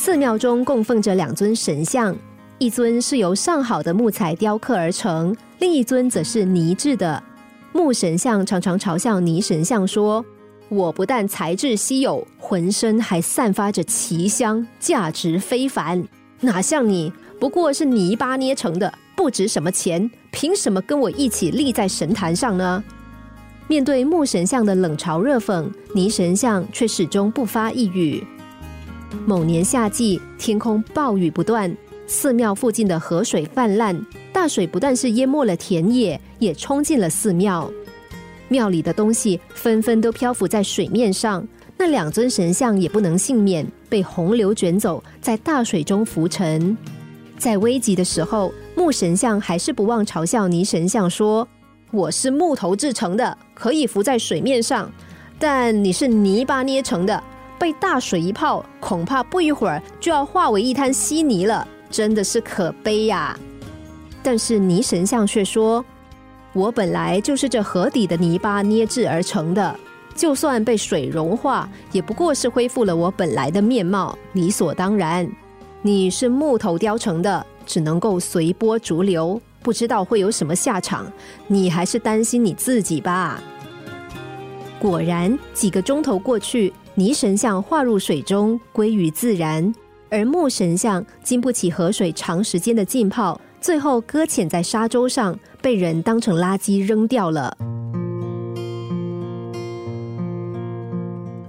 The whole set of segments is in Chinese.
寺庙中供奉着两尊神像，一尊是由上好的木材雕刻而成，另一尊则是泥制的。木神像常常嘲笑泥神像说：“我不但材质稀有，浑身还散发着奇香，价值非凡。哪像你，不过是泥巴捏成的，不值什么钱，凭什么跟我一起立在神坛上呢？”面对木神像的冷嘲热讽，泥神像却始终不发一语。某年夏季，天空暴雨不断，寺庙附近的河水泛滥，大水不但是淹没了田野，也冲进了寺庙。庙里的东西纷纷都漂浮在水面上，那两尊神像也不能幸免，被洪流卷走，在大水中浮沉。在危急的时候，木神像还是不忘嘲笑泥神像说。我是木头制成的，可以浮在水面上，但你是泥巴捏成的，被大水一泡，恐怕不一会儿就要化为一滩稀泥了，真的是可悲呀！但是泥神像却说：“我本来就是这河底的泥巴捏制而成的，就算被水融化，也不过是恢复了我本来的面貌，理所当然。你是木头雕成的，只能够随波逐流。”不知道会有什么下场，你还是担心你自己吧。果然，几个钟头过去，泥神像化入水中，归于自然；而木神像经不起河水长时间的浸泡，最后搁浅在沙洲上，被人当成垃圾扔掉了。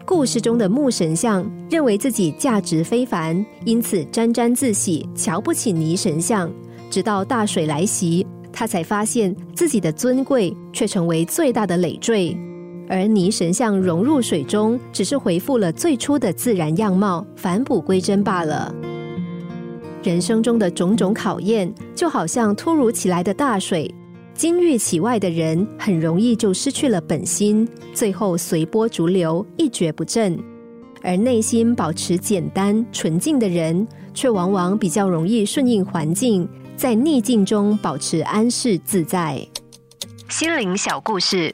故事中的木神像认为自己价值非凡，因此沾沾自喜，瞧不起泥神像。直到大水来袭，他才发现自己的尊贵却成为最大的累赘，而泥神像融入水中，只是恢复了最初的自然样貌，返璞归真罢了。人生中的种种考验，就好像突如其来的大水，金玉其外的人很容易就失去了本心，最后随波逐流，一蹶不振；而内心保持简单纯净的人，却往往比较容易顺应环境。在逆境中保持安适自在。心灵小故事，